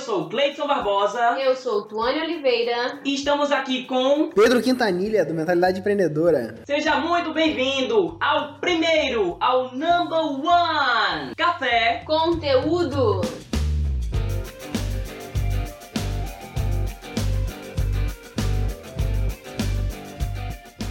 sou o Cleiton Barbosa. Eu sou o Tuane Oliveira. E estamos aqui com Pedro Quintanilha, do Mentalidade Empreendedora. Seja muito bem-vindo ao primeiro, ao number one, Café Conteúdo.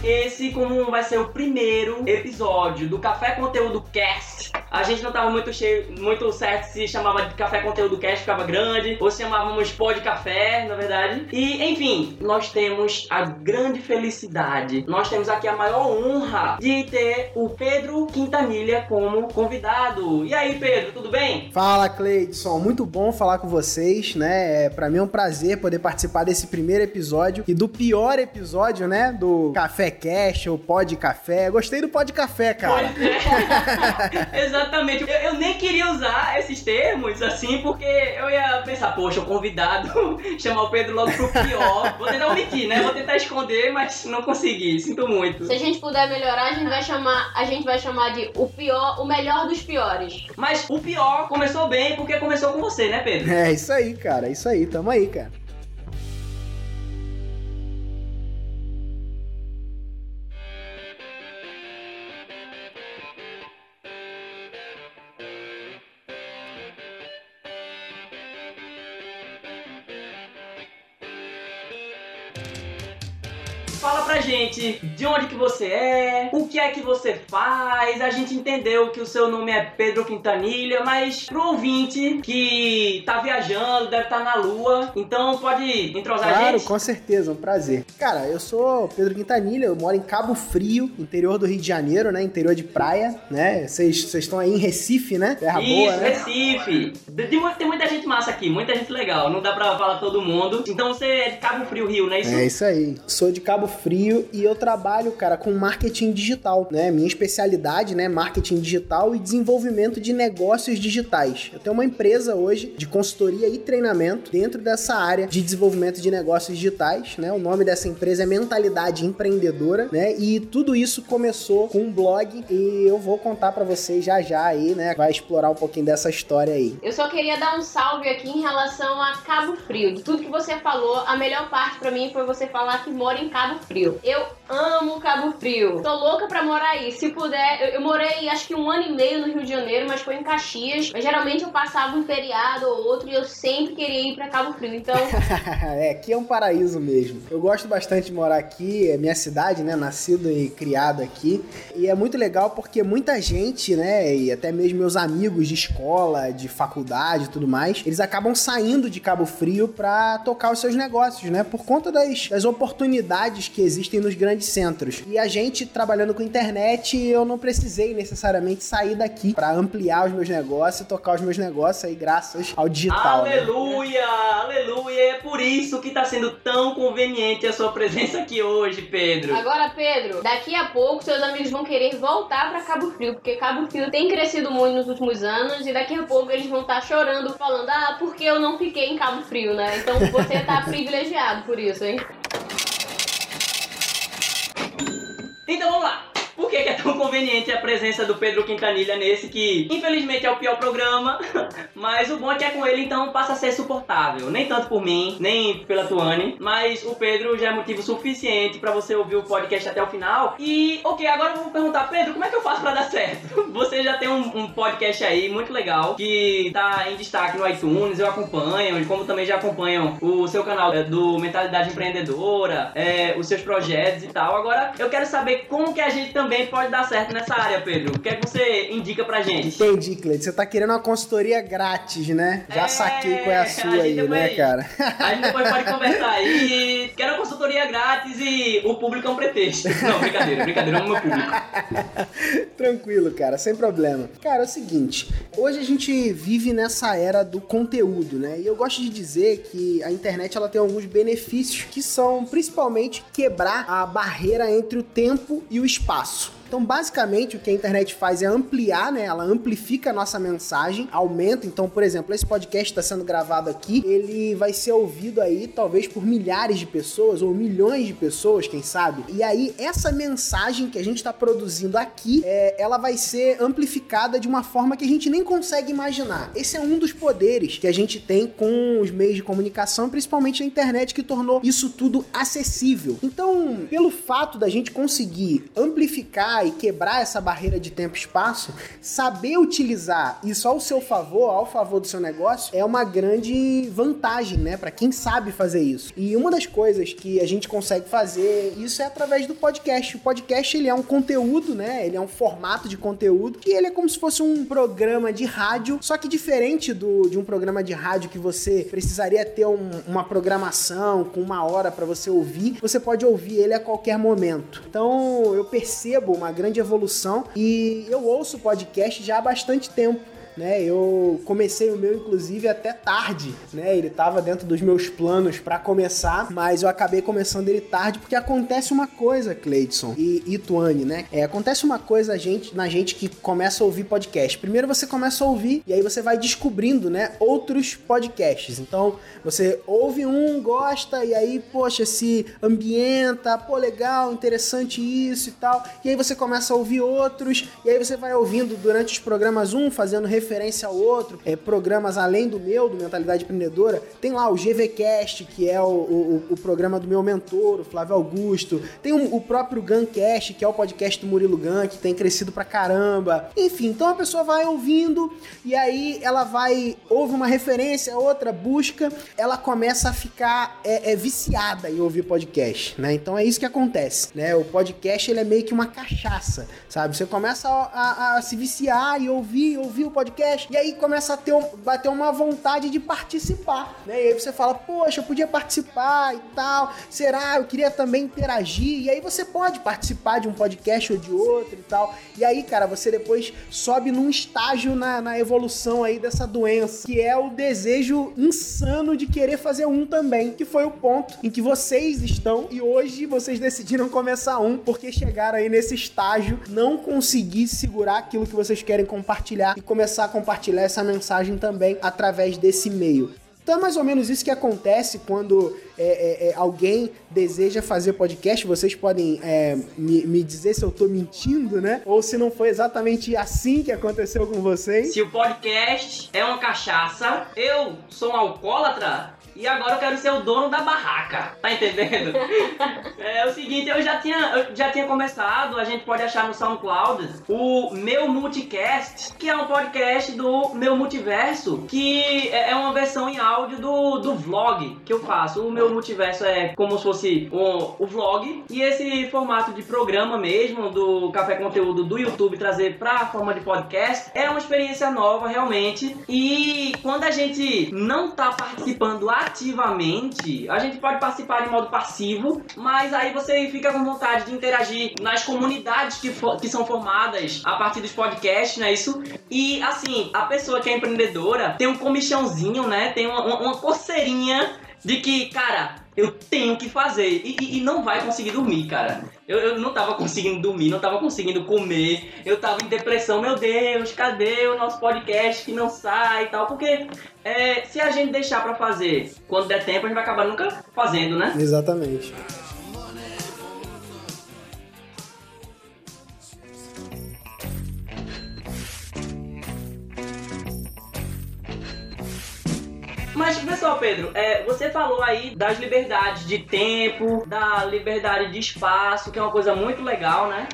Esse, como vai ser o primeiro episódio do Café Conteúdo Cast, a gente não tava muito cheio, muito certo se chamava de Café Conteúdo Cast, ficava grande, ou se chamávamos Pó de Café, na verdade. E, enfim, nós temos a grande felicidade, nós temos aqui a maior honra de ter o Pedro Quintanilha como convidado. E aí, Pedro, tudo bem? Fala, Cleidson. Muito bom falar com vocês, né? É, pra mim é um prazer poder participar desse primeiro episódio e do pior episódio, né? Do Café Cash ou Pó de Café. Gostei do Pó de Café, cara. Exatamente. Eu, eu, nem queria usar esses termos assim, porque eu ia pensar, poxa, o convidado chamar o Pedro logo pro pior. Vou tentar omitir, né? Vou tentar esconder, mas não consegui. Sinto muito. Se a gente puder melhorar, a gente vai chamar, a gente vai chamar de o pior, o melhor dos piores. Mas o pior começou bem porque começou com você, né, Pedro? É isso aí, cara. É isso aí. Tamo aí, cara. Gente de onde que você é, o que é que você faz. A gente entendeu que o seu nome é Pedro Quintanilha, mas pro ouvinte que tá viajando, deve estar tá na lua, então pode entrosar claro, a gente? Claro, com certeza, um prazer. Cara, eu sou Pedro Quintanilha, eu moro em Cabo Frio, interior do Rio de Janeiro, né? Interior de praia, né? Vocês estão aí em Recife, né? Terra Isso, boa, né? Recife. Tem muita gente massa aqui, muita gente legal. Não dá pra falar todo mundo. Então você é de Cabo Frio, Rio, não é isso? É isso aí. Sou de Cabo Frio e eu trabalho, cara, com marketing digital, né? Minha especialidade, né, marketing digital e desenvolvimento de negócios digitais. Eu tenho uma empresa hoje de consultoria e treinamento dentro dessa área de desenvolvimento de negócios digitais, né? O nome dessa empresa é Mentalidade Empreendedora, né? E tudo isso começou com um blog e eu vou contar para vocês já já aí, né? Vai explorar um pouquinho dessa história aí. Eu só queria dar um salve aqui em relação a Cabo Frio. De tudo que você falou, a melhor parte para mim foi você falar que mora em Cabo Frio. Eu amo Cabo Frio. Tô louca pra morar aí. Se puder, eu, eu, morei acho que um ano e meio no Rio de Janeiro, mas foi em Caxias. Mas geralmente eu passava um feriado ou outro e eu sempre queria ir pra Cabo Frio. Então. é, aqui é um paraíso mesmo. Eu gosto bastante de morar aqui, é minha cidade, né? Nascido e criado aqui. E é muito legal porque muita gente, né? E até mesmo meus amigos de escola, de faculdade e tudo mais, eles acabam saindo de Cabo Frio pra tocar os seus negócios, né? Por conta das, das oportunidades que existem nos grandes centros. E a gente trabalhando com internet, eu não precisei necessariamente sair daqui para ampliar os meus negócios e tocar os meus negócios aí graças ao digital. Né? Aleluia, né? aleluia. É por isso que tá sendo tão conveniente a sua presença aqui hoje, Pedro. Agora, Pedro, daqui a pouco seus amigos vão querer voltar para Cabo Frio, porque Cabo Frio tem crescido muito nos últimos anos e daqui a pouco eles vão estar tá chorando, falando: "Ah, porque eu não fiquei em Cabo Frio, né?" Então você tá privilegiado por isso, hein? Então vamos lá. Por que, é tão conveniente a presença do Pedro Quintanilha nesse que, infelizmente, é o pior programa, mas o bom é que é com ele, então passa a ser suportável. Nem tanto por mim, nem pela Tuane, mas o Pedro já é motivo suficiente para você ouvir o podcast até o final. E, ok, agora eu vou perguntar, Pedro, como é que eu faço para dar certo? Você já tem um, um, podcast aí muito legal que tá em destaque no iTunes, eu acompanho, como também já acompanham o seu canal é, do Mentalidade Empreendedora, é, os seus projetos e tal. Agora eu quero saber como que a gente também também pode dar certo nessa área, Pedro. O que é que você indica pra gente? Entendi, Cleiton. Você tá querendo uma consultoria grátis, né? Já é, saquei qual é a sua a aí, né, depois, né, cara? A gente depois pode conversar aí. Quero uma consultoria grátis e o público é um pretexto. Não, brincadeira, brincadeira, é o meu público. Tranquilo, cara, sem problema. Cara, é o seguinte, hoje a gente vive nessa era do conteúdo, né? E eu gosto de dizer que a internet ela tem alguns benefícios que são principalmente quebrar a barreira entre o tempo e o espaço. Então, basicamente, o que a internet faz é ampliar, né? Ela amplifica a nossa mensagem, aumenta. Então, por exemplo, esse podcast está sendo gravado aqui, ele vai ser ouvido aí talvez por milhares de pessoas ou milhões de pessoas, quem sabe. E aí, essa mensagem que a gente está produzindo aqui, é, ela vai ser amplificada de uma forma que a gente nem consegue imaginar. Esse é um dos poderes que a gente tem com os meios de comunicação, principalmente a internet, que tornou isso tudo acessível. Então, pelo fato da gente conseguir amplificar e quebrar essa barreira de tempo e espaço, saber utilizar isso ao seu favor, ao favor do seu negócio, é uma grande vantagem, né, para quem sabe fazer isso. E uma das coisas que a gente consegue fazer isso é através do podcast. O podcast ele é um conteúdo, né? Ele é um formato de conteúdo que ele é como se fosse um programa de rádio, só que diferente do, de um programa de rádio que você precisaria ter um, uma programação com uma hora para você ouvir, você pode ouvir ele a qualquer momento. Então eu percebo uma grande evolução. E eu ouço podcast já há bastante tempo né? Eu comecei o meu, inclusive, até tarde, né? Ele estava dentro dos meus planos para começar, mas eu acabei começando ele tarde porque acontece uma coisa, Cleidson e, e Tuane, né? É, acontece uma coisa gente, na gente que começa a ouvir podcast. Primeiro você começa a ouvir e aí você vai descobrindo, né, outros podcasts. Então, você ouve um, gosta e aí, poxa, se ambienta, pô, legal, interessante isso e tal. E aí você começa a ouvir outros e aí você vai ouvindo durante os programas um, fazendo referência referência ao outro, é, programas além do meu, do Mentalidade Empreendedora. Tem lá o GVCast, que é o, o, o programa do meu mentor, o Flávio Augusto. Tem o, o próprio Guncast, que é o podcast do Murilo Gun, que tem crescido pra caramba. Enfim, então a pessoa vai ouvindo e aí ela vai, ouve uma referência, outra, busca, ela começa a ficar é, é, viciada em ouvir podcast, né? Então é isso que acontece, né? O podcast ele é meio que uma cachaça, sabe? Você começa a, a, a se viciar e ouvir, ouvir o podcast podcast, e aí começa a ter um, bater uma vontade de participar, né? E aí você fala, poxa, eu podia participar e tal, será? Eu queria também interagir, e aí você pode participar de um podcast ou de outro e tal, e aí, cara, você depois sobe num estágio na, na evolução aí dessa doença, que é o desejo insano de querer fazer um também, que foi o ponto em que vocês estão, e hoje vocês decidiram começar um, porque chegaram aí nesse estágio, não conseguir segurar aquilo que vocês querem compartilhar e começar compartilhar essa mensagem também através desse meio. Então é mais ou menos isso que acontece quando é, é, é alguém deseja fazer podcast. Vocês podem é, me, me, dizer se eu tô mentindo, né? Ou se não foi exatamente assim que aconteceu com vocês. Se o podcast é uma cachaça, eu sou um alcoólatra, e agora eu quero ser o dono da barraca. Tá entendendo? é o seguinte, eu já tinha, eu já tinha começado, a gente pode achar no SoundCloud o meu Multicast, que é um podcast do meu multiverso, que é, é uma versão em áudio do, do vlog que eu faço. O meu multiverso é como se fosse o, o vlog e esse formato de programa mesmo do Café Conteúdo do YouTube trazer pra forma de podcast é uma experiência nova realmente. E quando a gente não tá participando ativamente, a gente pode participar de modo passivo, mas aí você fica com vontade de interagir nas comunidades que, que são formadas a partir dos podcasts, não é isso? E assim, a pessoa que é empreendedora tem um comichãozinho, né? Tem uma, uma, uma coceirinha de que, cara, eu tenho que fazer. E, e, e, não vai conseguir dormir, cara. Eu, eu não tava conseguindo dormir, não tava conseguindo comer. Eu tava em depressão. Meu Deus, cadê o nosso podcast que não sai e tal? Porque é, se a gente deixar para fazer quando der tempo, a gente vai acabar nunca fazendo, né? Exatamente. Mas, pessoal, Pedro, é, você falou aí das liberdades de tempo, da liberdade de espaço, que é uma coisa muito legal, né?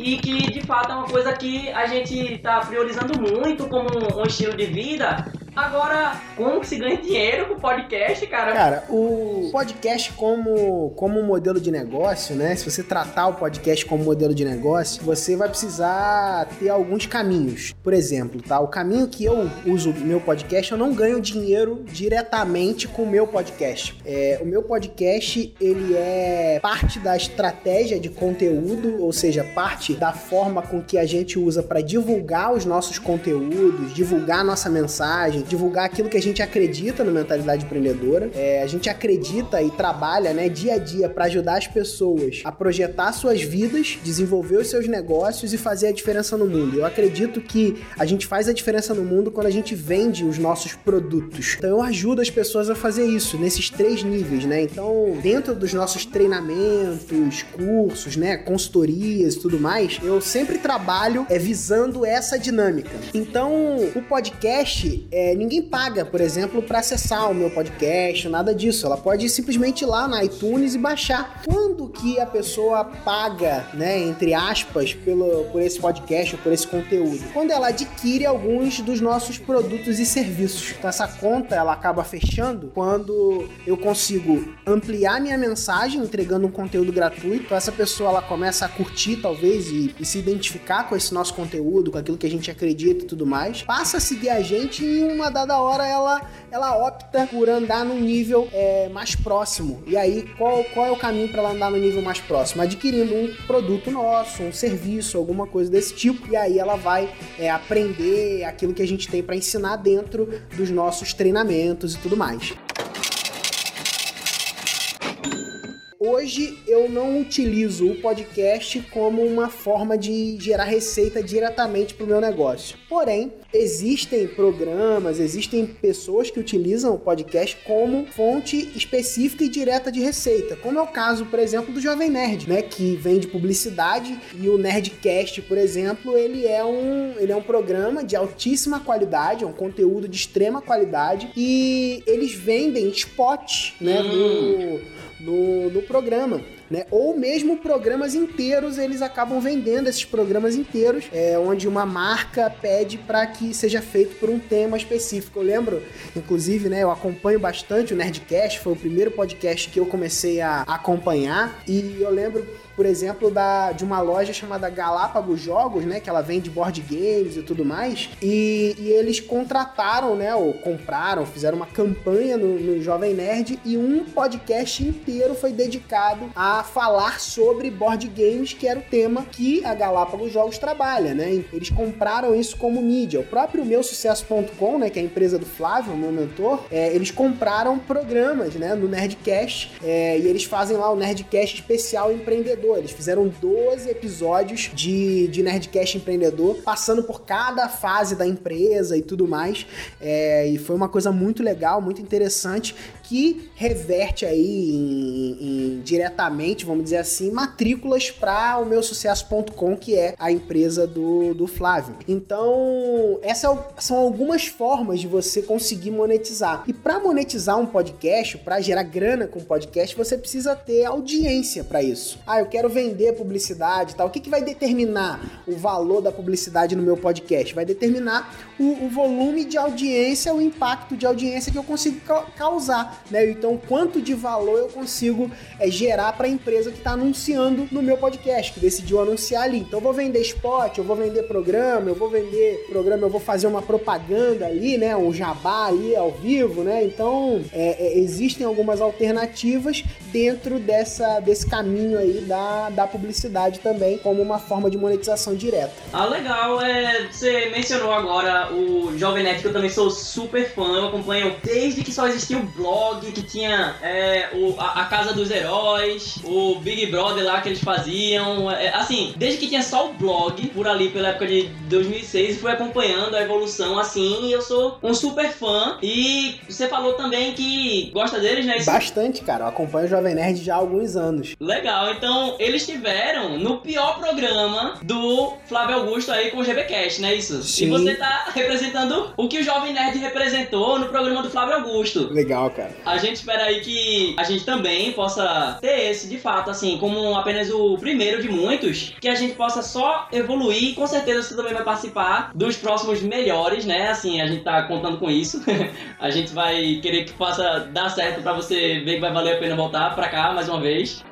E que de fato é uma coisa que a gente está priorizando muito como um estilo de vida, Agora, como que se ganha dinheiro com podcast, cara? Cara, o podcast como, como modelo de negócio, né? Se você tratar o podcast como modelo de negócio, você vai precisar ter alguns caminhos. Por exemplo, tá? O caminho que eu uso meu podcast, eu não ganho dinheiro diretamente com o meu podcast. É, o meu podcast, ele é parte da estratégia de conteúdo, ou seja, parte da forma com que a gente usa para divulgar os nossos conteúdos, divulgar a nossa mensagem, divulgar aquilo que a gente acredita no Mentalidade Empreendedora. É, a gente acredita e trabalha né, dia a dia para ajudar as pessoas a projetar suas vidas, desenvolver os seus negócios e fazer a diferença no mundo. Eu acredito que a gente faz a diferença no mundo quando a gente vende os nossos produtos. Então eu ajudo as pessoas a fazer isso nesses três níveis, né? Então, dentro dos nossos treinamentos, cursos, né, consultorias e tudo mais, eu sempre trabalho é, visando essa dinâmica. Então, o podcast, é, ninguém paga, por exemplo, para acessar o meu podcast, nada disso. Ela pode simplesmente ir lá na iTunes e baixar. Quando que a pessoa paga, né, entre aspas, pelo, por esse podcast ou por esse conteúdo? Quando ela adquire alguns dos nossos produtos e serviços. Então, essa conta ela acaba fechando quando eu consigo ampliar minha mensagem entregando um conteúdo gratuito. Então, essa pessoa ela começa a curtir, talvez, e, e se identificar com esse nosso conteúdo, com aquilo que a gente acredita e tudo mais. Passa a seguir a gente em uma dada hora ela, ela opta por andar num nível é, mais próximo. E aí, qual, qual é o caminho para ela andar no nível mais próximo? Adquirindo um produto nosso, um serviço, alguma coisa desse tipo. E aí ela vai é, aprender aquilo que a gente tem para ensinar dentro dos nossos treinamentos e tudo mais. Hoje eu não utilizo o podcast como uma forma de gerar receita diretamente para o meu negócio. Porém, existem programas, existem pessoas que utilizam o podcast como fonte específica e direta de receita, como é o caso, por exemplo, do Jovem Nerd, né, que vende publicidade e o Nerdcast, por exemplo, ele é um, ele é um programa de altíssima qualidade, é um conteúdo de extrema qualidade e eles vendem spots, né, hum. do no, no programa. Né? Ou mesmo programas inteiros, eles acabam vendendo esses programas inteiros, é, onde uma marca pede para que seja feito por um tema específico. Eu lembro, inclusive, né, eu acompanho bastante o Nerdcast, foi o primeiro podcast que eu comecei a acompanhar, e eu lembro por exemplo, da, de uma loja chamada Galápagos Jogos, né? Que ela vende board games e tudo mais. E, e eles contrataram, né? Ou compraram, fizeram uma campanha no, no Jovem Nerd e um podcast inteiro foi dedicado a falar sobre board games, que era o tema que a Galápagos Jogos trabalha, né? Eles compraram isso como mídia. O próprio meu sucesso.com, né? Que é a empresa do Flávio, meu mentor, é, eles compraram programas, né? No Nerdcast. É, e eles fazem lá o Nerdcast especial empreendedor empreendedor. Eles fizeram 12 episódios de, de Nerdcast empreendedor, passando por cada fase da empresa e tudo mais. É, e foi uma coisa muito legal, muito interessante, que reverte aí em, em, diretamente, vamos dizer assim, matrículas para o meu sucesso.com, que é a empresa do, do Flávio. Então, essas são algumas formas de você conseguir monetizar. E para monetizar um podcast, para gerar grana com podcast, você precisa ter audiência para isso. Ah, eu quero vender publicidade e tal. O que, que vai determinar o valor da publicidade no meu podcast? Vai determinar o, o volume de audiência, o impacto de audiência que eu consigo ca causar, né? Então, quanto de valor eu consigo é, gerar para a empresa que está anunciando no meu podcast, que decidiu anunciar ali. Então, eu vou vender spot, eu vou vender programa, eu vou vender programa, eu vou fazer uma propaganda ali, né? Um jabá ali ao vivo, né? Então, é, é, existem algumas alternativas dentro dessa, desse caminho aí da da, publicidade também como uma forma de monetização direta. Ah, legal. É, você mencionou agora o Jovem Nerd, que eu também sou super fã. Eu acompanho desde que só existia o blog, que tinha é, o, a, a, Casa dos Heróis, o Big Brother lá que eles faziam. É, assim, desde que tinha só o blog, por ali pela época de 2006, e fui acompanhando a evolução assim. E eu sou um super fã. E você falou também que gosta deles, né? Bastante, cara. Eu acompanho o Jovem Nerd já há alguns anos. Legal. Então, eles estiveram no pior programa do Flávio Augusto aí com o GBcast, não é isso? Sim. E você tá representando o que o Jovem Nerd representou no programa do Flávio Augusto. Legal, cara. A gente espera aí que a gente também possa ter esse, de fato, assim, como apenas o primeiro de muitos, que a gente possa só evoluir. Com certeza você também vai participar dos próximos melhores, né? Assim, a gente tá contando com isso. a gente vai querer que possa dar certo para você ver que vai valer a pena voltar para cá mais uma vez.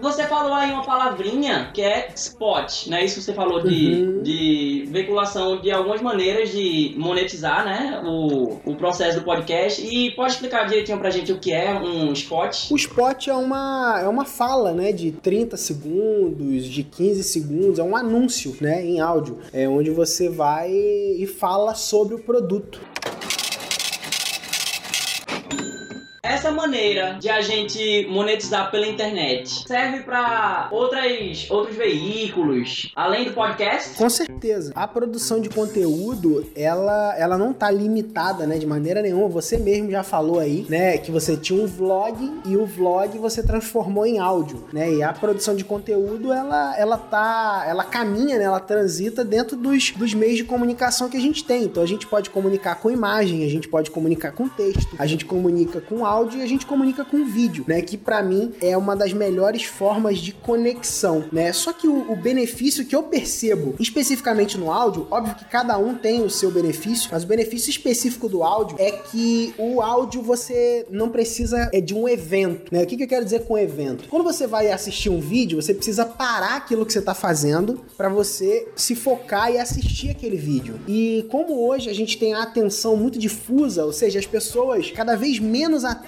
Você falou aí uma palavrinha que é spot, né? Isso você falou de, Uhum. de veiculação de algumas maneiras de monetizar, né? O, o processo do podcast. E pode explicar direitinho pra gente o que é um spot? O spot é uma, é uma fala, né, de 30 segundos, de 15 segundos, é um anúncio, né, em áudio, é onde você vai e fala sobre o produto. Essa maneira de a gente monetizar pela internet serve pra outras, outros veículos, além do podcast? Com certeza. A produção de conteúdo, ela, ela não tá limitada, né, de maneira nenhuma. Você mesmo já falou aí, né, que você tinha um vlog e o vlog você transformou em áudio, né? E a produção de conteúdo, ela, ela tá, ela caminha, né, ela transita dentro dos, dos meios de comunicação que a gente tem. Então a gente pode comunicar com imagem, a gente pode comunicar com texto, a gente comunica com áudio e a gente comunica com vídeo, né? Que pra mim é uma das melhores formas de conexão, né? Só que o, o benefício que eu percebo especificamente no áudio, óbvio que cada um tem o seu benefício, mas o benefício específico do áudio é que o áudio você não precisa é de um evento, né? O que, que eu quero dizer com evento? Quando você vai assistir um vídeo, você precisa parar aquilo que você tá fazendo para você se focar e assistir aquele vídeo. E como hoje a gente tem a atenção muito difusa, ou seja, as pessoas cada vez menos atentas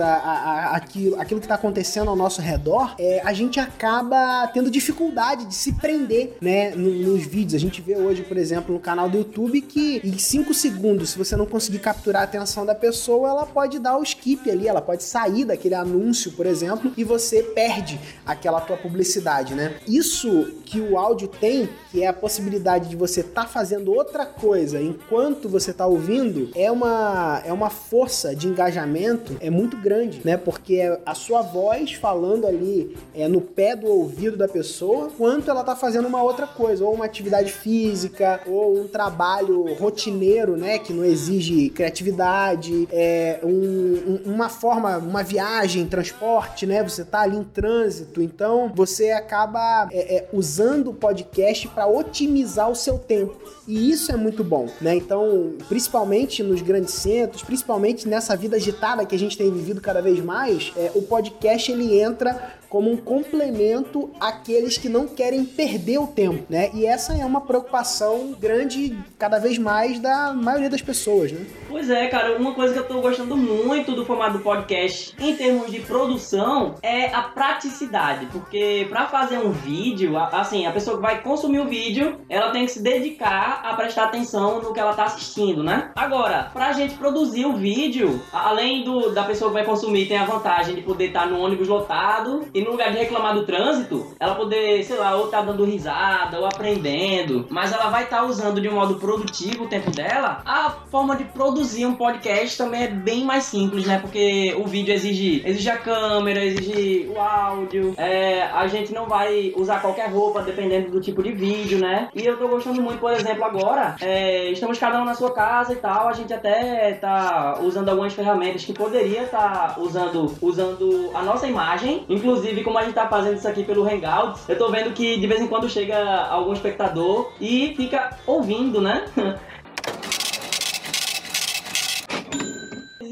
a, a, a aquilo, que tá acontecendo ao nosso redor, é, a gente acaba tendo dificuldade de se prender, né, no- nos vídeos. A gente vê hoje, por exemplo, no canal do YouTube que em 5 segundos, se você não conseguir capturar a atenção da pessoa, ela pode dar o skip ali, ela pode sair daquele anúncio, por exemplo, e você perde aquela tua publicidade, né? Isso que o áudio tem, que é a possibilidade de você estar fazendo outra coisa enquanto você tá ouvindo, é uma, é uma força de engajamento é muito grande, né? Porque é a sua voz falando ali é no pé do ouvido da pessoa, enquanto ela tá fazendo uma outra coisa, ou uma atividade física, ou um trabalho rotineiro, né? Que não exige criatividade, é um- um- uma forma, uma viagem, transporte, né? Você tá ali em trânsito, então você acaba é, é, usando o podcast para otimizar o seu tempo. E isso é muito bom, né? Então, principalmente nos grandes centros, principalmente nessa vida agitada que a gente tem vivido cada vez mais, é, o podcast ele entra como um complemento àqueles que não querem perder o tempo, né? E essa é uma preocupação grande cada vez mais da maioria das pessoas, né? Pois é, cara, uma coisa que eu tô gostando muito do formato do podcast em termos de produção é a praticidade, porque pra fazer um vídeo, assim, a pessoa que vai consumir o vídeo, ela tem que se dedicar a prestar atenção no que ela tá assistindo, né? Agora, pra gente produzir o vídeo, além do, da pessoa que vai consumir, tem a vantagem de poder estar no ônibus lotado e no lugar de reclamar do trânsito, ela poder, sei lá, ou tá dando risada ou aprendendo, mas ela vai estar usando de um modo produtivo o tempo dela. A forma de produzir um podcast também é bem mais simples, né? Porque o vídeo exige, exige a câmera, exige o áudio, é, a gente não vai usar qualquer roupa dependendo do tipo de vídeo, né? E eu tô gostando muito, por exemplo, agora, é, estamos cada um na sua casa e tal, a gente até tá usando algumas ferramentas que poderia estar usando, usando a nossa imagem, inclusive como a gente tá fazendo isso aqui pelo Hangouts, eu tô vendo que de vez em quando chega algum espectador e fica ouvindo, né?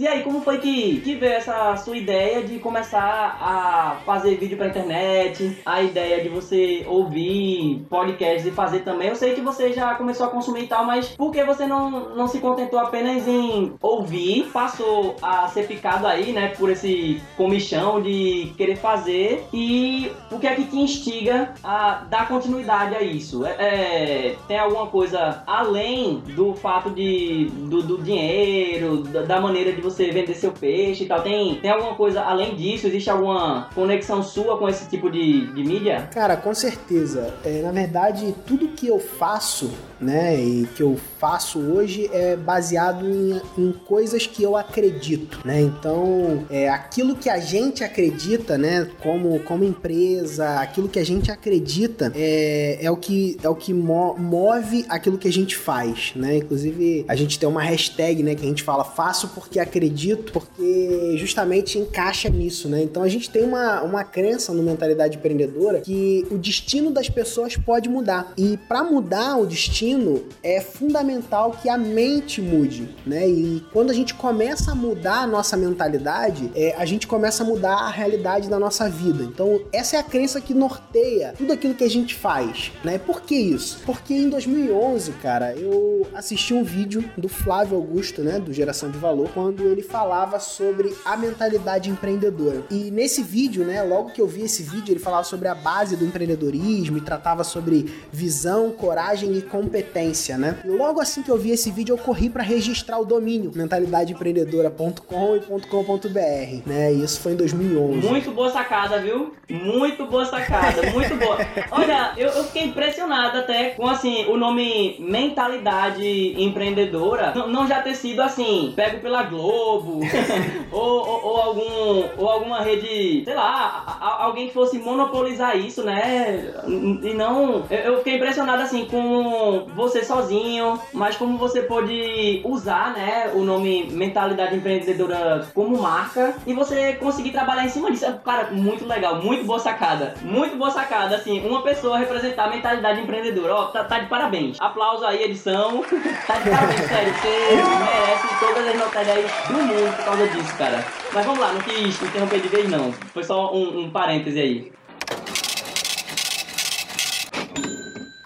E aí, como foi que, que veio essa sua ideia de começar a fazer vídeo pra internet? A ideia de você ouvir podcasts e fazer também? Eu sei que você já começou a consumir e tal, mas por que você não, não se contentou apenas em ouvir? Passou a ser picado aí, né, por esse comichão de querer fazer? E o que é que te instiga a dar continuidade a isso? É, é, tem alguma coisa além do fato de, do, do dinheiro, da, da maneira de você vender seu peixe e tal? Tem, tem alguma coisa além disso? Existe alguma conexão sua com esse tipo de, de mídia? Cara, com certeza. É, na verdade, tudo que eu faço, né, e que eu faço hoje é baseado em, em coisas que eu acredito, né? Então, é, aquilo que a gente acredita, né, como, como empresa, aquilo que a gente acredita é, é o que, é o que mo- move aquilo que a gente faz, né? Inclusive, a gente tem uma hashtag, né, que a gente fala faço porque acredito acredito, porque justamente encaixa nisso, né? Então a gente tem uma, uma crença no mentalidade empreendedora que o destino das pessoas pode mudar. E para mudar o destino é fundamental que a mente mude, né? E quando a gente começa a mudar a nossa mentalidade, é, a gente começa a mudar a realidade da nossa vida. Então essa é a crença que norteia tudo aquilo que a gente faz, né? Por que isso? Porque em 2011, cara, eu assisti um vídeo do Flávio Augusto, né, do Geração de Valor, quando ele falava sobre a mentalidade empreendedora. E nesse vídeo, né, logo que eu vi esse vídeo, ele falava sobre a base do empreendedorismo e tratava sobre visão, coragem e competência, né? E logo assim que eu vi esse vídeo, eu corri para registrar o domínio mentalidadeempreendedora.com e .com.br, né? E isso foi em 2011. Muito boa sacada, viu? Muito boa sacada, muito boa. Olha, eu, eu fiquei impressionado até com assim o nome mentalidade empreendedora não, não já ter sido assim pego pela Globo ou, ou, ou, algum ou alguma rede sei lá a, a, alguém que fosse monopolizar isso né? E não eu, eu, fiquei impressionado assim com você sozinho mas como você pode usar né o nome mentalidade empreendedora como marca e você conseguir trabalhar em cima disso. Cara muito legal muito boa sacada muito boa sacada assim uma pessoa representar a mentalidade empreendedora. Ó tá, tá de parabéns. Aplauso aí edição. Tá de parabéns sério você merece todas as notas aí do mundo por causa disso, cara. Mas vamos lá, não quis interromper de vez não. Foi só um, um parêntese aí.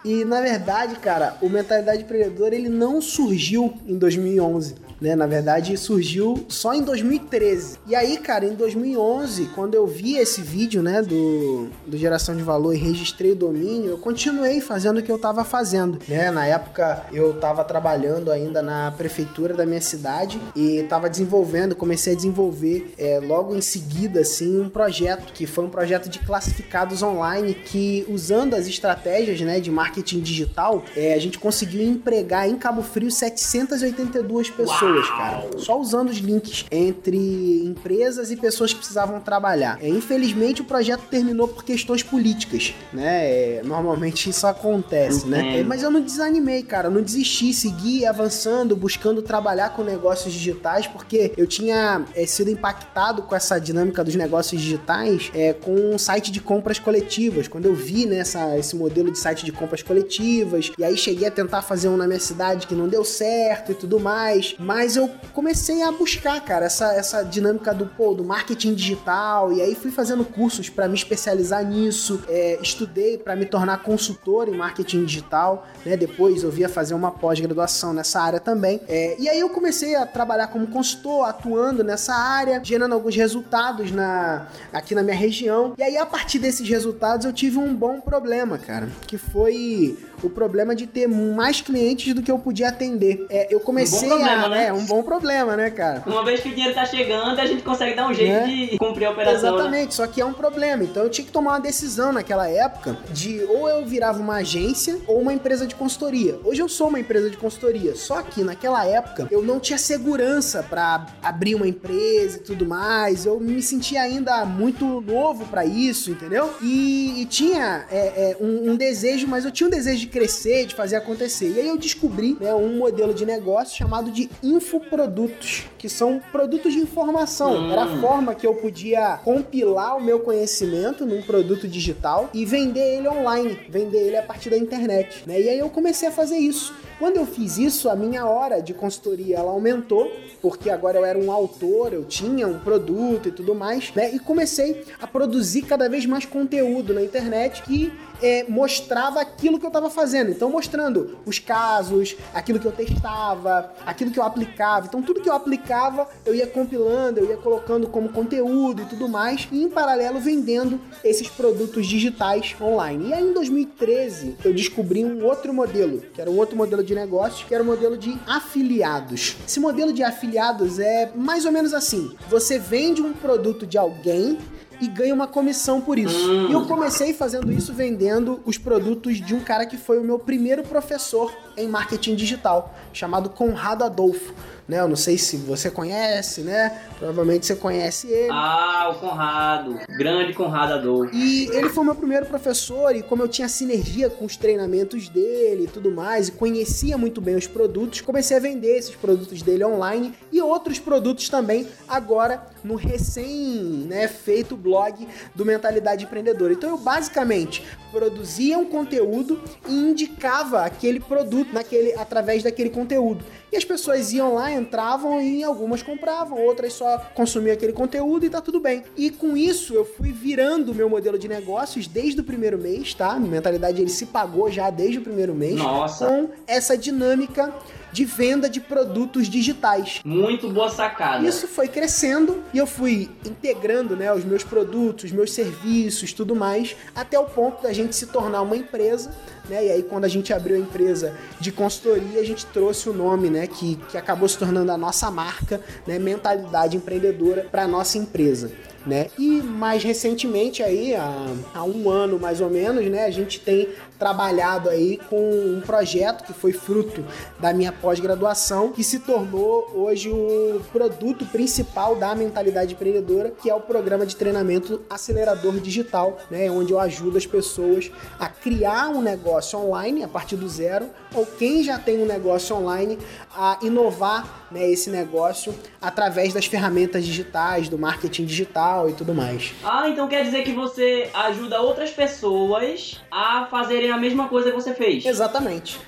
E na verdade, cara, o Mentalidade Empreendedora ele não surgiu em 2011 né? Na verdade, surgiu só em 2013. E aí, cara, em 2011, quando eu vi esse vídeo, né, do, do Geração de Valor e registrei o domínio, eu continuei fazendo o que eu tava fazendo, né? Na época, eu tava trabalhando ainda na prefeitura da minha cidade e tava desenvolvendo, comecei a desenvolver é, logo em seguida, assim, um projeto, que foi um projeto de classificados online que, usando as estratégias, né, de marketing digital, é, a gente conseguiu empregar em Cabo Frio 782 pessoas. Pessoas, cara. Só usando os links entre empresas e pessoas que precisavam trabalhar. É, infelizmente, o projeto terminou por questões políticas, né? É, normalmente isso acontece, né? É, mas eu não desanimei, cara. Eu não desisti, segui avançando, buscando trabalhar com negócios digitais, porque eu tinha é, sido impactado com essa dinâmica dos negócios digitais é, com um site de compras coletivas. Quando eu vi né, esse modelo de site de compras coletivas, e aí cheguei a tentar fazer um na minha cidade que não deu certo e tudo mais. Mas mas eu comecei a buscar, cara, essa, essa dinâmica do, pô, do marketing digital. E aí fui fazendo cursos para me especializar nisso. É, estudei para me tornar consultor em marketing digital. Né? Depois eu via fazer uma pós-graduação nessa área também. É, e aí eu comecei a trabalhar como consultor, atuando nessa área, gerando alguns resultados na, aqui na minha região. E aí, a partir desses resultados, eu tive um bom problema, cara. Que foi o problema de ter mais clientes do que eu podia atender. É, eu comecei um problema, a. Né? É, um bom problema, né, cara? Uma vez que o dinheiro tá chegando, a gente consegue dar um jeito né? de cumprir a operação. Né? Exatamente, né? só que é um problema. Então eu tinha que tomar uma decisão naquela época de ou eu virava uma agência ou uma empresa de consultoria. Hoje eu sou uma empresa de consultoria, só que naquela época eu não tinha segurança para abrir uma empresa e tudo mais. Eu me sentia ainda muito novo para isso, entendeu? E, e tinha é, é, um, um desejo, mas eu tinha um desejo de crescer, de fazer acontecer. E aí eu descobri né, um modelo de negócio chamado de infoprodutos, que são produtos de informação. Hum. Era a forma que eu podia compilar o meu conhecimento num produto digital e vender ele online, vender ele a partir da internet. Né? E aí eu comecei a fazer isso. Quando eu fiz isso, a minha hora de consultoria ela aumentou, porque agora eu era um autor, eu tinha um produto e tudo mais, né? E comecei a produzir cada vez mais conteúdo na internet que é, mostrava aquilo que eu estava fazendo. Então, mostrando os casos, aquilo que eu testava, aquilo que eu aplicava. Então, tudo que eu aplicava, eu ia compilando, eu ia colocando como conteúdo e tudo mais, e em paralelo vendendo esses produtos digitais online. E aí, em 2013, eu descobri um outro modelo, que era um outro modelo de negócio, que era o modelo de afiliados. Esse modelo de afiliados é mais ou menos assim: você vende um produto de alguém e ganha uma comissão por isso. E eu comecei fazendo isso vendendo os produtos de um cara que foi o meu primeiro professor em marketing digital, chamado Conrado Adolfo. Né? Eu não sei se você conhece, né? Provavelmente você conhece ele. Ah, o Conrado. Grande Conrado Adolfo. E ele foi meu primeiro professor, e como eu tinha sinergia com os treinamentos dele e tudo mais, e conhecia muito bem os produtos, comecei a vender esses produtos dele online e outros produtos também, agora no recém né, feito blog do Mentalidade Empreendedora. Então eu basicamente produzia um conteúdo e indicava aquele produto naquele, através daquele conteúdo. E as pessoas iam lá, entravam e algumas compravam, outras só consumiam aquele conteúdo e tá tudo bem. E com isso eu fui virando o meu modelo de negócios desde o primeiro mês, tá? Minha mentalidade ele se pagou já desde o primeiro mês. Nossa. Com essa dinâmica de venda de produtos digitais. Muito boa sacada. Isso foi crescendo e eu fui integrando né, os meus produtos, os meus serviços, tudo mais, até o ponto da gente se tornar uma empresa. Né? E aí, quando a gente abriu a empresa de consultoria, a gente trouxe o nome né, que, que acabou se tornando a nossa marca, né, Mentalidade Empreendedora, para a nossa empresa. Né? E mais recentemente aí, há, há, um ano mais ou menos, né, a gente tem trabalhado aí com um projeto que foi fruto da minha pós-graduação, que se tornou hoje o produto principal da mentalidade empreendedora, que é o programa de treinamento acelerador digital, né, onde eu ajudo as pessoas a criar um negócio online a partir do zero, ou quem já tem um negócio online a inovar né, esse negócio através das ferramentas digitais, do marketing digital e tudo mais. Ah, então quer dizer que você ajuda outras pessoas a fazerem a mesma coisa que você fez. Exatamente.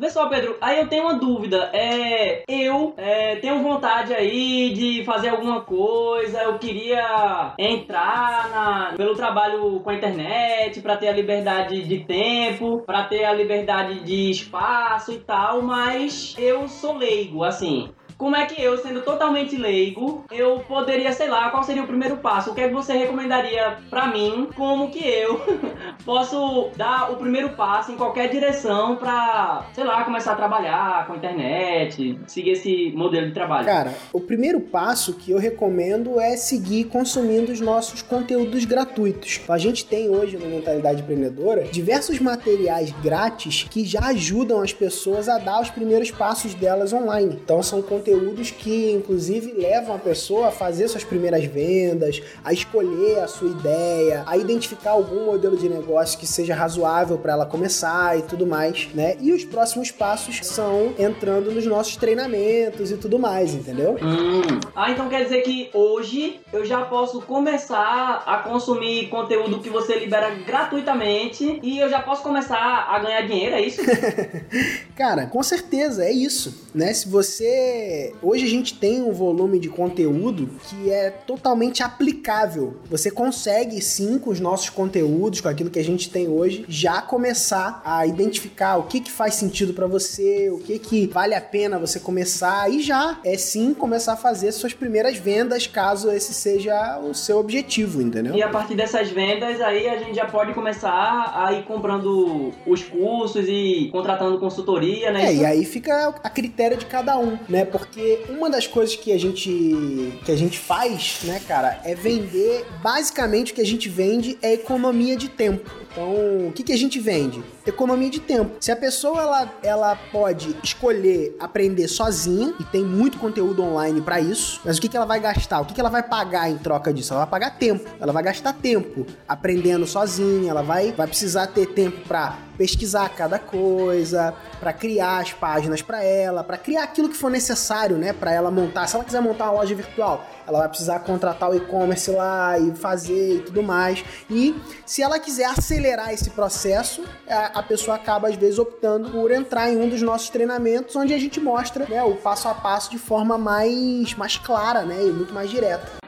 Vê só, Pedro, aí eu tenho uma dúvida. É, eu é, tenho vontade aí de fazer alguma coisa, eu queria entrar na, pelo trabalho com a internet, para ter a liberdade de tempo, para ter a liberdade de espaço e tal, mas eu sou leigo, assim. Como é que eu, sendo totalmente leigo, eu poderia, sei lá, qual seria o primeiro passo? O que é que você recomendaria para mim? Como que eu posso dar o primeiro passo em qualquer direção para, sei lá, começar a trabalhar com a internet, seguir esse modelo de trabalho? Cara, o primeiro passo que eu recomendo é seguir consumindo os nossos conteúdos gratuitos. A gente tem hoje na Mentalidade Empreendedora diversos materiais grátis que já ajudam as pessoas a dar os primeiros passos delas online. Então são conteúdos conteúdos que, inclusive, levam a pessoa a fazer suas primeiras vendas, a escolher a sua ideia, a identificar algum modelo de negócio que seja razoável para ela começar e tudo mais, né? E os próximos passos são entrando nos nossos treinamentos e tudo mais, entendeu? Hum. Ah, então quer dizer que hoje eu já posso começar a consumir conteúdo que você libera gratuitamente e eu já posso começar a ganhar dinheiro, é isso? Cara, com certeza, é isso, né? Se você hoje a gente tem um volume de conteúdo que é totalmente aplicável. Você consegue sim com os nossos conteúdos, com aquilo que a gente tem hoje, já começar a identificar o que que faz sentido para você, o que que vale a pena você começar e já é sim começar a fazer suas primeiras vendas, caso esse seja o seu objetivo, entendeu? E a partir dessas vendas aí a gente já pode começar a ir comprando os cursos e contratando consultoria, né? É, e aí fica a critério de cada um, né? Porque porque uma das coisas que a gente que a gente faz, né, cara, é vender. Basicamente o que a gente vende é economia de tempo. Então, o que, que a gente vende? Economia de tempo. Se a pessoa ela, ela pode escolher aprender sozinha e tem muito conteúdo online para isso, mas o que, que ela vai gastar? O que, que ela vai pagar em troca disso? Ela vai pagar tempo. Ela vai gastar tempo aprendendo sozinha. Ela vai, vai precisar ter tempo para pesquisar cada coisa, para criar as páginas para ela, para criar aquilo que for necessário, né, para ela montar. Se ela quiser montar uma loja virtual, ela vai precisar contratar o e-commerce lá e fazer e tudo mais. E se ela quiser acelerar esse processo, a pessoa acaba às vezes optando por entrar em um dos nossos treinamentos, onde a gente mostra né, o passo a passo de forma mais, mais clara né, e muito mais direta.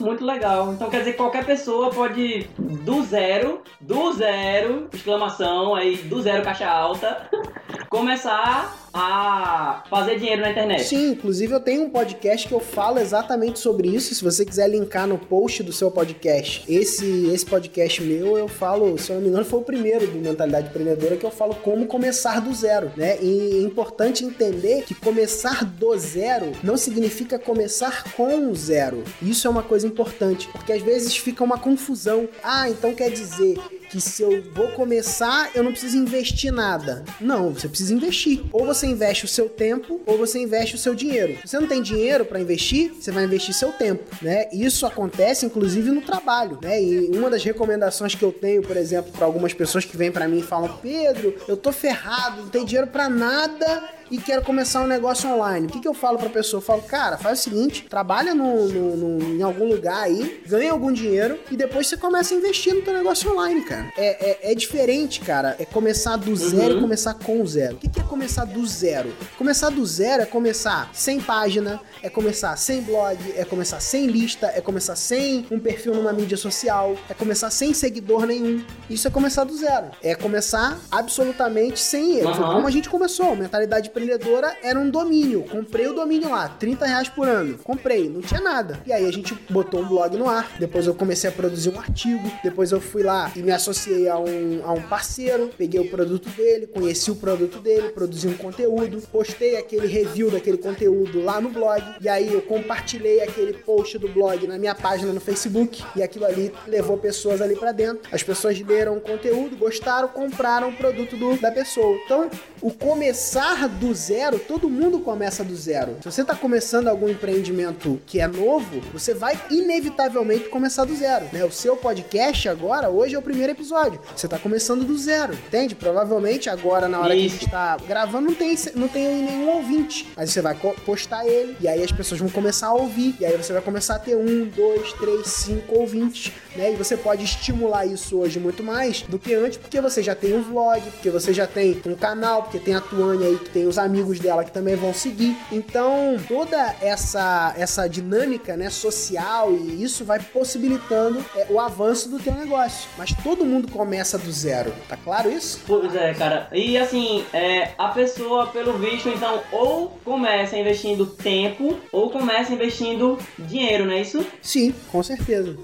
Muito legal. Então quer dizer que qualquer pessoa pode do zero, do zero, exclamação, aí do zero caixa alta, começar a fazer dinheiro na internet. Sim, inclusive eu tenho um podcast que eu falo exatamente sobre isso. Se você quiser linkar no post do seu podcast, esse esse podcast meu, eu falo, se eu não me engano, foi o primeiro do Mentalidade Empreendedora que eu falo como começar do zero, né? E é importante entender que começar do zero não significa começar com zero. Isso é uma coisa importante, porque às vezes fica uma confusão. Ah, então quer dizer que se eu vou começar, eu não preciso investir nada. Não, você precisa investir. Ou você investe o seu tempo, ou você investe o seu dinheiro. Se você não tem dinheiro para investir, você vai investir seu tempo, né? Isso acontece inclusive no trabalho, né? E uma das recomendações que eu tenho, por exemplo, para algumas pessoas que vêm para mim e falam: "Pedro, eu tô ferrado, não tenho dinheiro para nada e quero começar um negócio online. O que, que eu falo pra pessoa? Eu falo, cara, faz o seguinte: trabalha no, no, no, em algum lugar aí, ganha algum dinheiro e depois você começa a investir no teu negócio online, cara. É, é, é diferente, cara. É começar do zero uhum. e começar com zero. O que, que é começar do zero? Começar do zero é começar sem página, é começar sem blog, é começar sem lista, é começar sem um perfil numa mídia social, é começar sem seguidor nenhum. Isso é começar do zero. É começar absolutamente sem erro. Uhum. Como a gente começou, mentalidade empreendedora era um domínio. Comprei o domínio lá, 30 reais por ano. Comprei, não tinha nada. E aí a gente botou um blog no ar. Depois eu comecei a produzir um artigo. Depois eu fui lá e me associei a um, a um parceiro. Peguei o produto dele, conheci o produto dele, produzi um conteúdo, postei aquele review daquele conteúdo lá no blog. E aí eu compartilhei aquele post do blog na minha página no Facebook. E aquilo ali levou pessoas ali para dentro. As pessoas leram o conteúdo, gostaram, compraram o produto do, da pessoa. Então, o começar do do zero, todo mundo começa do zero. Se você está começando algum empreendimento que é novo, você vai inevitavelmente começar do zero. Né? O seu podcast agora, hoje é o primeiro episódio. Você está começando do zero, entende? Provavelmente agora, na hora Isso. que a gente está gravando, não tem, não tem nenhum ouvinte. Mas você vai postar ele, e aí as pessoas vão começar a ouvir, e aí você vai começar a ter um, dois, três, cinco ouvintes, né? E você pode estimular isso hoje muito mais do que antes, porque você já tem um vlog, porque você já tem um canal, porque tem a Tuane aí que tem os amigos dela que também vão seguir. Então, toda essa essa dinâmica, né, social e isso vai possibilitando é, o avanço do teu negócio. Mas todo mundo começa do zero, tá claro isso? Pois é, cara. E assim, é, a pessoa, pelo visto, então, ou começa investindo tempo ou começa investindo dinheiro, não é isso? Sim, com certeza.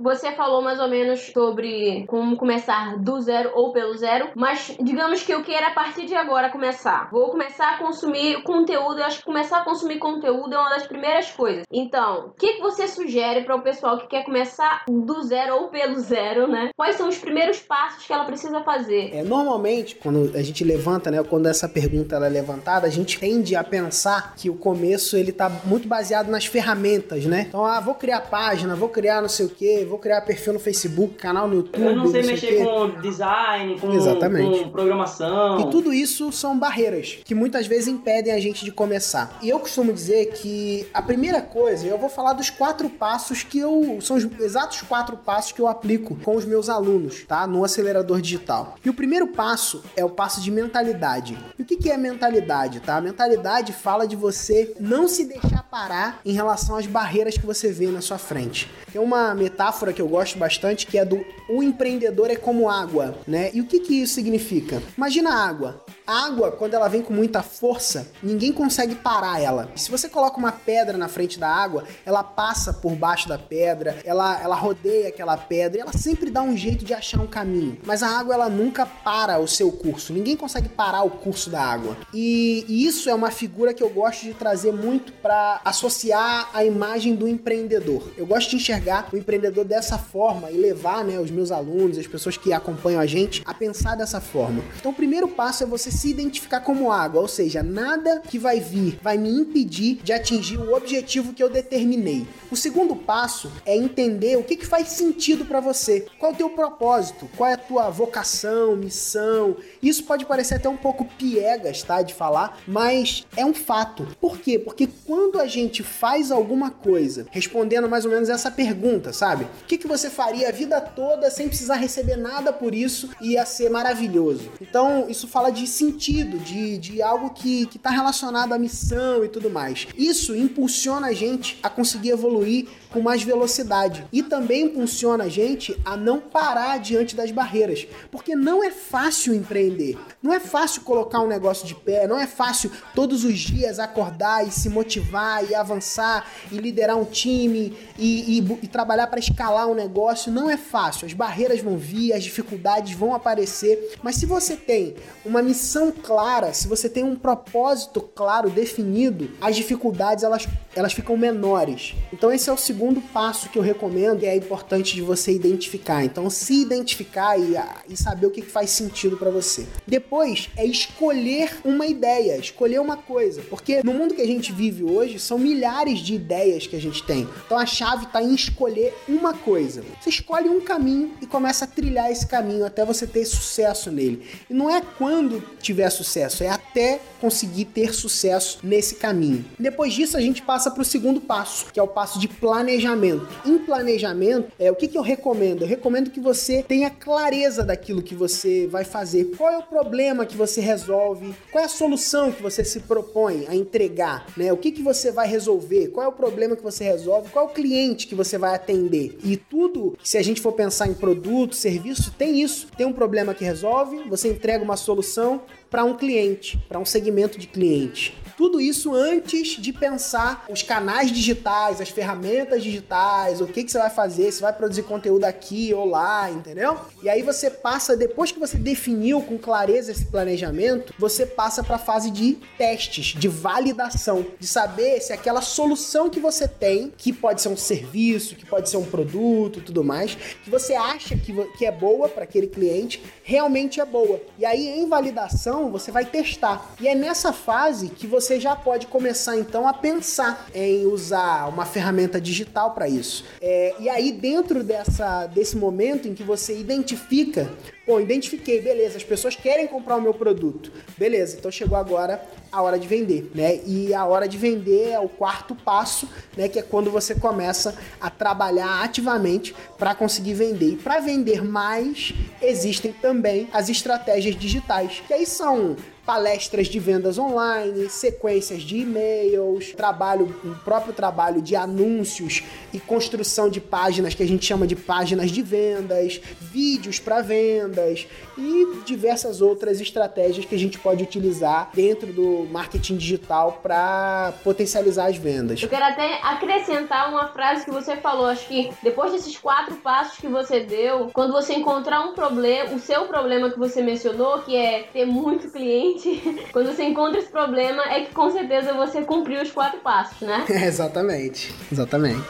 Você falou mais ou menos sobre como começar do zero ou pelo zero, mas digamos que eu queira a partir de agora começar. Vou começar a consumir conteúdo, eu acho que começar a consumir conteúdo é uma das primeiras coisas. Então, o que, que você sugere para o pessoal que quer começar do zero ou pelo zero, né? Quais são os primeiros passos que ela precisa fazer? É, normalmente, quando a gente levanta, né, quando essa pergunta ela é levantada, a gente tende a pensar que o começo ele tá muito baseado nas ferramentas, né? Então, ah, vou criar página, vou criar não sei o que, vou criar perfil no Facebook, canal no YouTube. Eu não sei não mexer sei com design, com, Exatamente. com programação. E tudo isso são barreiras que muitas vezes impedem a gente de começar. E eu costumo dizer que a primeira coisa, eu vou falar dos quatro passos que eu. São os exatos quatro passos que eu aplico com os meus alunos, tá? No acelerador digital. E o primeiro passo é o passo de mentalidade. E o que, que é mentalidade, tá? A mentalidade fala de você não se deixar parar em relação às barreiras que você vê na sua frente. Tem uma metáfora metáfora que eu gosto bastante, que é do o empreendedor é como água, né? E o que que isso significa? Imagina a água. A água, quando ela vem com muita força, ninguém consegue parar ela. Se você coloca uma pedra na frente da água, ela passa por baixo da pedra, ela, ela rodeia aquela pedra e ela sempre dá um jeito de achar um caminho. Mas a água, ela nunca para o seu curso. Ninguém consegue parar o curso da água. E, e isso é uma figura que eu gosto de trazer muito para associar a imagem do empreendedor. Eu gosto de enxergar o empreendedor dessa forma e levar né, os meus alunos, as pessoas que acompanham a gente, a pensar dessa forma. Então, o primeiro passo é você se identificar como água, ou seja, nada que vai vir vai me impedir de atingir o objetivo que eu determinei. O segundo passo é entender o que, que faz sentido para você, qual é o teu propósito, qual é a tua vocação, missão. Isso pode parecer até um pouco piegas, tá, de falar, mas é um fato. Por quê? Porque quando a, gente faz alguma coisa, respondendo mais ou menos essa pergunta, sabe? O que, que você faria a vida toda sem precisar receber nada por isso e ia ser maravilhoso? Então, isso fala de sentido, de, de algo que, que tá relacionado à missão e tudo mais. Isso impulsiona a gente a conseguir evoluir com mais velocidade. E também impulsiona a gente a não parar diante das barreiras. Porque não é fácil empreender. Não é fácil colocar um negócio de pé. Não é fácil todos os dias acordar e se motivar e avançar e liderar um time e, e, e trabalhar para escalar um negócio. Não é fácil. As barreiras vão vir, as dificuldades vão aparecer. Mas se você tem uma missão clara, se você tem um propósito claro, definido, as dificuldades elas, elas ficam menores. Então esse é o segundo passo que eu recomendo é importante de você identificar. Então, se identificar e, e saber o que faz sentido para você. Depois é escolher uma ideia, escolher uma coisa, porque no mundo que a gente vive hoje são milhares de ideias que a gente tem. Então a chave está em escolher uma coisa. Você escolhe um caminho e começa a trilhar esse caminho até você ter sucesso nele. E não é quando tiver sucesso, é até conseguir ter sucesso nesse caminho. Depois disso a gente passa para o segundo passo, que é o passo de planejamento. Em planejamento, é, o que, que eu recomendo? Eu recomendo que você tenha clareza daquilo que você vai fazer. Qual é o problema que você resolve? Qual é a solução que você se propõe a entregar? Né? O que, que você vai resolver? Qual é o problema que você resolve? Qual é o cliente que você vai atender? E tudo, se a gente for pensar em produto, serviço, tem isso. Tem um problema que resolve, você entrega uma solução para um cliente, para um segmento de cliente. Tudo isso antes de pensar os canais digitais, as ferramentas digitais, o que, que você vai fazer, se vai produzir conteúdo aqui ou lá, entendeu? E aí você passa, depois que você definiu com clareza esse planejamento, você passa para a fase de testes, de validação, de saber se aquela solução que você tem, que pode ser um serviço, que pode ser um produto, tudo mais, que você acha que, que é boa para aquele cliente, realmente é boa. E aí em validação você vai testar. E é nessa fase que você você já pode começar então a pensar em usar uma ferramenta digital para isso. É, e aí, dentro dessa, desse momento em que você identifica, pô, identifiquei, beleza, as pessoas querem comprar o meu produto, beleza, então chegou agora a hora de vender, né? E a hora de vender é o quarto passo, né? Que é quando você começa a trabalhar ativamente para conseguir vender. E para vender mais, existem também as estratégias digitais, que aí são palestras de vendas online, sequências de e-mails, trabalho, o próprio trabalho de anúncios e construção de páginas que a gente chama de páginas de vendas, vídeos para vendas e diversas outras estratégias que a gente pode utilizar dentro do marketing digital para potencializar as vendas. Eu quero até acrescentar uma frase que você falou, acho que depois desses quatro passos que você deu, quando você encontrar um problema, o seu problema que você mencionou, que é ter muito cliente quando você encontra esse problema, é que com certeza você cumpriu os quatro passos, né? É, exatamente. Exatamente.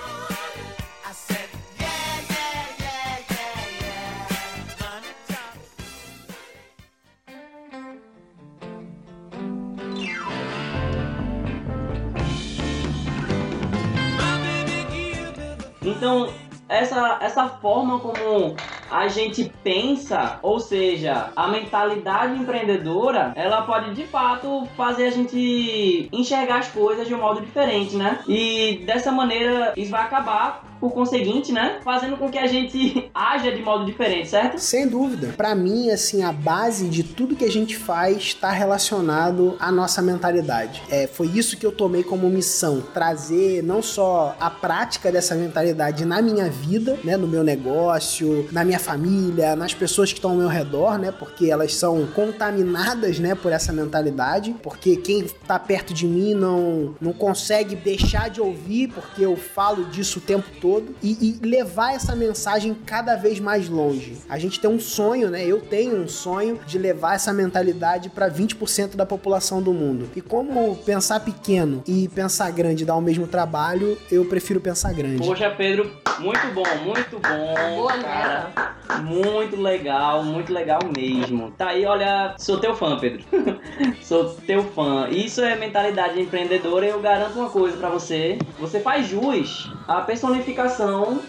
Então, essa, essa forma como a gente pensa, ou seja, a mentalidade empreendedora, ela pode de fato fazer a gente enxergar as coisas de um modo diferente, né? E dessa maneira isso vai acabar por conseguinte, né? Fazendo com que a gente haja de modo diferente, certo? Sem dúvida. Para mim, assim, a base de tudo que a gente faz está relacionado à nossa mentalidade. É, foi isso que eu tomei como missão, trazer não só a prática dessa mentalidade na minha vida, né, no meu negócio, na minha família, nas pessoas que estão ao meu redor, né, porque elas são contaminadas, né, por essa mentalidade, porque quem tá perto de mim não não consegue deixar de ouvir porque eu falo disso o tempo todo todo e, e, levar essa mensagem cada vez mais longe. A gente tem um sonho, né? Eu tenho um sonho de levar essa mentalidade para 20% da população do mundo. E como pensar pequeno e pensar grande dá o mesmo trabalho, eu prefiro pensar grande. Poxa, Pedro, muito bom, muito bom. Boa, cara. Muito legal, muito legal mesmo. Tá aí, olha, sou teu fã, Pedro. sou teu fã. Isso é mentalidade empreendedora e eu garanto uma coisa para você. Você faz jus à personificação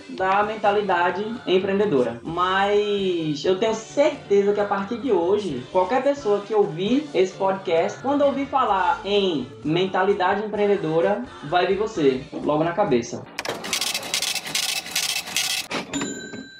da mentalidade empreendedora. Mas eu tenho certeza que a partir de hoje, qualquer pessoa que ouvir esse podcast, quando ouvir falar em mentalidade empreendedora, vai vir você logo na cabeça.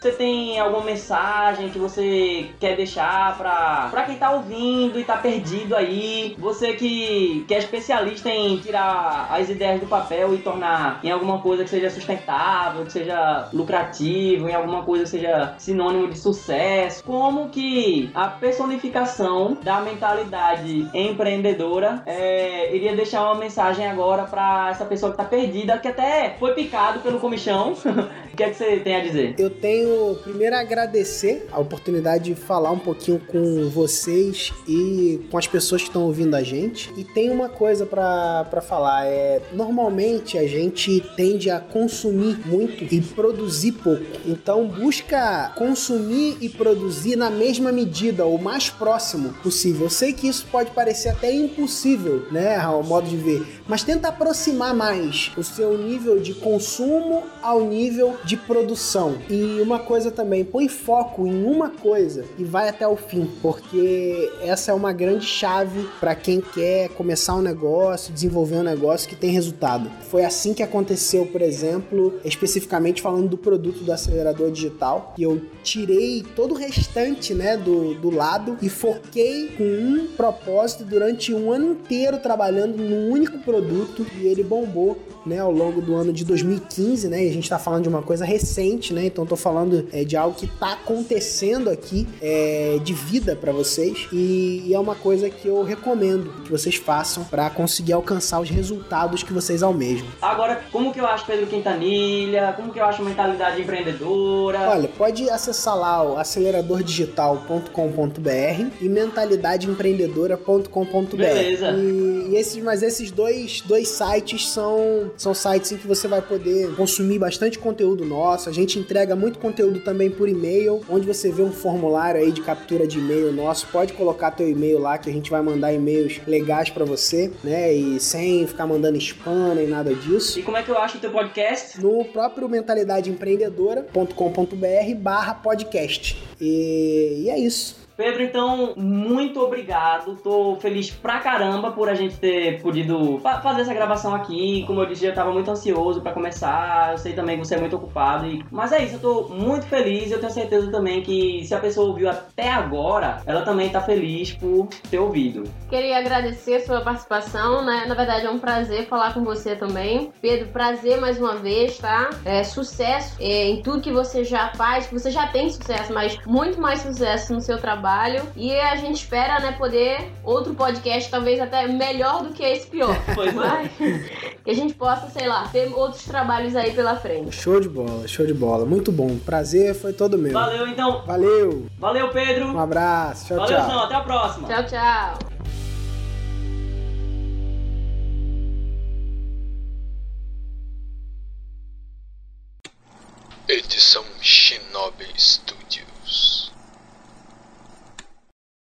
Você tem alguma mensagem que você quer deixar pra, pra quem tá ouvindo e tá perdido aí? Você que, que é especialista em tirar as ideias do papel e tornar em alguma coisa que seja sustentável, que seja lucrativo, em alguma coisa que seja sinônimo de sucesso. Como que a personificação da mentalidade empreendedora é, iria deixar uma mensagem agora pra essa pessoa que tá perdida, que até foi picado pelo comichão. o que é que você tem a dizer? Eu tenho primeiro agradecer a oportunidade de falar um pouquinho com vocês e com as pessoas que estão ouvindo a gente. E tem uma coisa para falar, é normalmente a gente tende a consumir muito e produzir pouco. Então busca consumir e produzir na mesma medida, o mais próximo possível. Eu sei que isso pode parecer até impossível, né, ao modo de ver, mas tenta aproximar mais o seu nível de consumo ao nível de produção. E uma coisa também, põe foco em uma coisa e vai até o fim, porque essa é uma grande chave para quem quer começar um negócio, desenvolver um negócio que tem resultado. Foi assim que aconteceu, por exemplo, especificamente falando do produto do acelerador digital, que eu tirei todo o restante, né, do, do lado e foquei com um propósito durante um ano inteiro trabalhando num único produto e ele bombou né, ao longo do ano de 2015, né? E a gente está falando de uma coisa recente, né? Então tô falando é, de algo que está acontecendo aqui é, de vida para vocês e, e, é uma coisa que eu recomendo que vocês façam para conseguir alcançar os resultados que vocês almejam. Agora, como que eu acho Pedro Quintanilha? Como que eu acho mentalidade empreendedora? Olha, pode acessar lá o aceleradordigital.com.br e mentalidadeempreendedora.com.br. Beleza. E, e esses, mas esses dois, dois sites são são sites em que você vai poder consumir bastante conteúdo nosso. A gente entrega muito conteúdo também por e-mail, onde você vê um formulário aí de captura de e-mail nosso. Pode colocar teu e-mail lá que a gente vai mandar e-mails legais para você, né? E sem ficar mandando spam nem nada disso. E como é que eu acho o teu podcast? No próprio mentalidadeempreendedora.com.br barra podcast. E, e é isso. Pedro, então, muito obrigado. Tô feliz pra caramba por a gente ter podido fa fazer essa gravação aqui. Como eu disse, eu tava muito ansioso para começar. Eu sei também que você é muito ocupado. E... Mas é isso, eu tô muito feliz. Eu tenho certeza também que se a pessoa ouviu até agora, ela também tá feliz por ter ouvido. Queria agradecer a sua participação, né? Na verdade, é um prazer falar com você também. Pedro, prazer mais uma vez, tá? É, sucesso é, em tudo que você já faz, você já tem sucesso, mas muito mais sucesso no seu trabalho trabalho. E a gente espera, né, poder outro podcast, talvez até melhor do que esse pior. Pois é. que a gente possa, sei lá, ter outros trabalhos aí pela frente. Show de bola, show de bola. Muito bom. Prazer foi todo meu. Valeu, então. Valeu. Valeu, Pedro. Um abraço. Tchau, Valeu, tchau. Valeu, Até a próxima. Tchau, tchau. Edição.